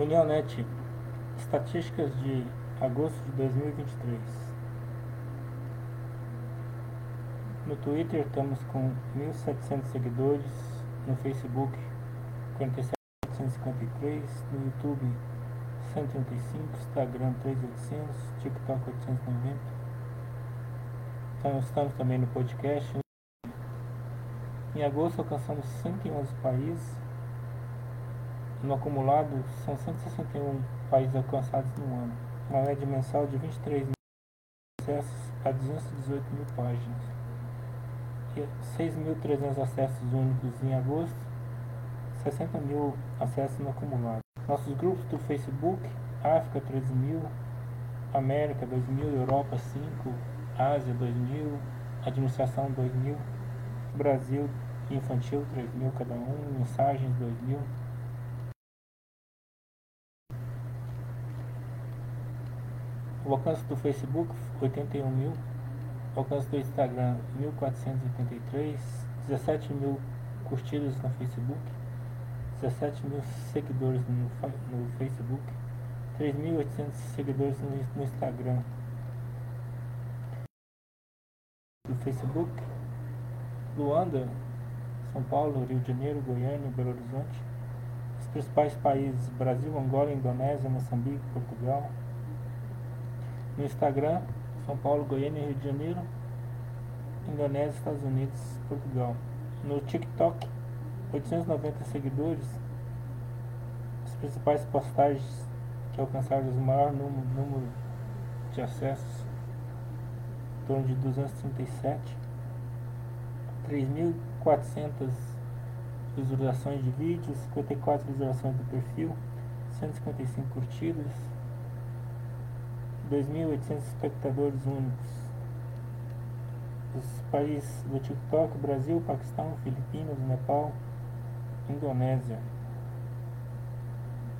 Unionet, estatísticas de agosto de 2023. No Twitter estamos com 1.700 seguidores, no Facebook 4753, no YouTube 135, Instagram 3800, TikTok 890. Então estamos também no podcast. Em agosto alcançamos 111 países no acumulado, são 161 países alcançados no ano, uma média mensal de 23 mil acessos a 218 mil páginas, e 6.300 acessos únicos em agosto, 60 mil acessos no acumulado. Nossos grupos do Facebook, África 13 mil, América 2 mil, Europa 5, Ásia 2 mil, Administração 2 mil, Brasil Infantil 3 mil cada um, Mensagens 2 mil. O alcance do Facebook, 81 mil. O alcance do Instagram, 1.483. 17 mil curtidas no Facebook. 17 mil seguidores no, no Facebook. 3.800 seguidores no, no Instagram. Do Facebook. Luanda, São Paulo, Rio de Janeiro, Goiânia, Belo Horizonte. Os principais países: Brasil, Angola, Indonésia, Moçambique, Portugal. No Instagram, São Paulo, Goiânia, Rio de Janeiro, Indonésia, Estados Unidos, Portugal. No TikTok, 890 seguidores. As principais postagens que alcançaram o maior número, número de acessos, em torno de 237. 3.400 visualizações de vídeos, 54 visualizações do perfil, 155 curtidas. 2.800 espectadores únicos. Os países do TikTok, Brasil, Paquistão, Filipinas, Nepal, Indonésia.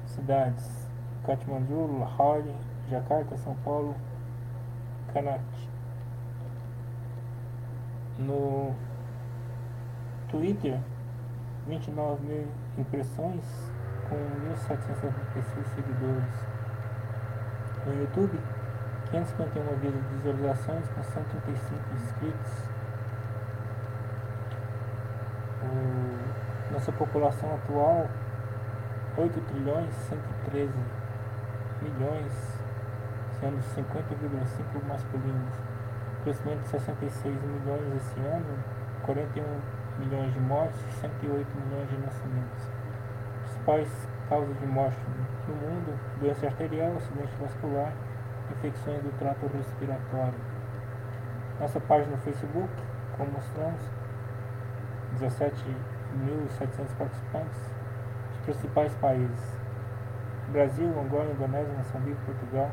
Cidades, Katmandu, Lahore, Jakarta, São Paulo, Kanat. No Twitter, 29 mil impressões com 1.776 seguidores. No YouTube, 551 visualizações com 135 inscritos. Nossa população atual 8 trilhões 113 milhões, sendo 50,5 masculinos. Crescimento de 66 milhões esse ano, 41 milhões de mortes e 108 milhões de nascimentos. Principais causas de morte no mundo, doença arterial, acidente vascular, infecções do trato respiratório. Nossa página no Facebook, como mostramos, 17.700 participantes, os principais países, Brasil, Angola, Indonésia, Moçambique, Portugal,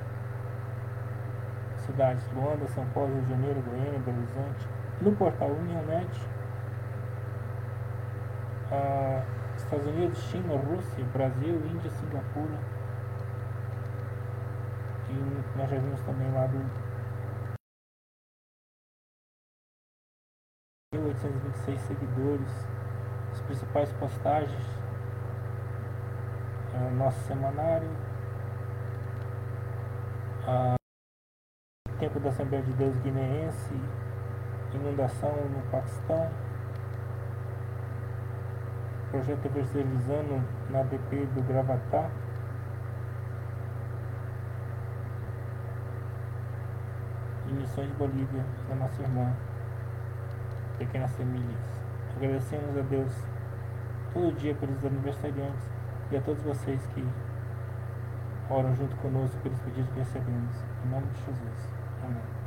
cidades, Luanda, São Paulo, Rio de Janeiro, Goiânia, Belo Horizonte, no portal Unionet, ah, Estados Unidos, China, Rússia, Brasil, Índia, Singapura, e nós já vimos também lá do 1826 seguidores, as principais postagens, é, nosso semanário, a tempo da Assembleia de Deus guineense, inundação no Paquistão, projeto evangelizando na DP do Gravatá, Missões Bolívia, da nossa irmã, Pequenas Semilhas. Agradecemos a Deus todo dia pelos aniversariantes e a todos vocês que oram junto conosco pelos pedidos que recebemos. Em nome de Jesus. Amém.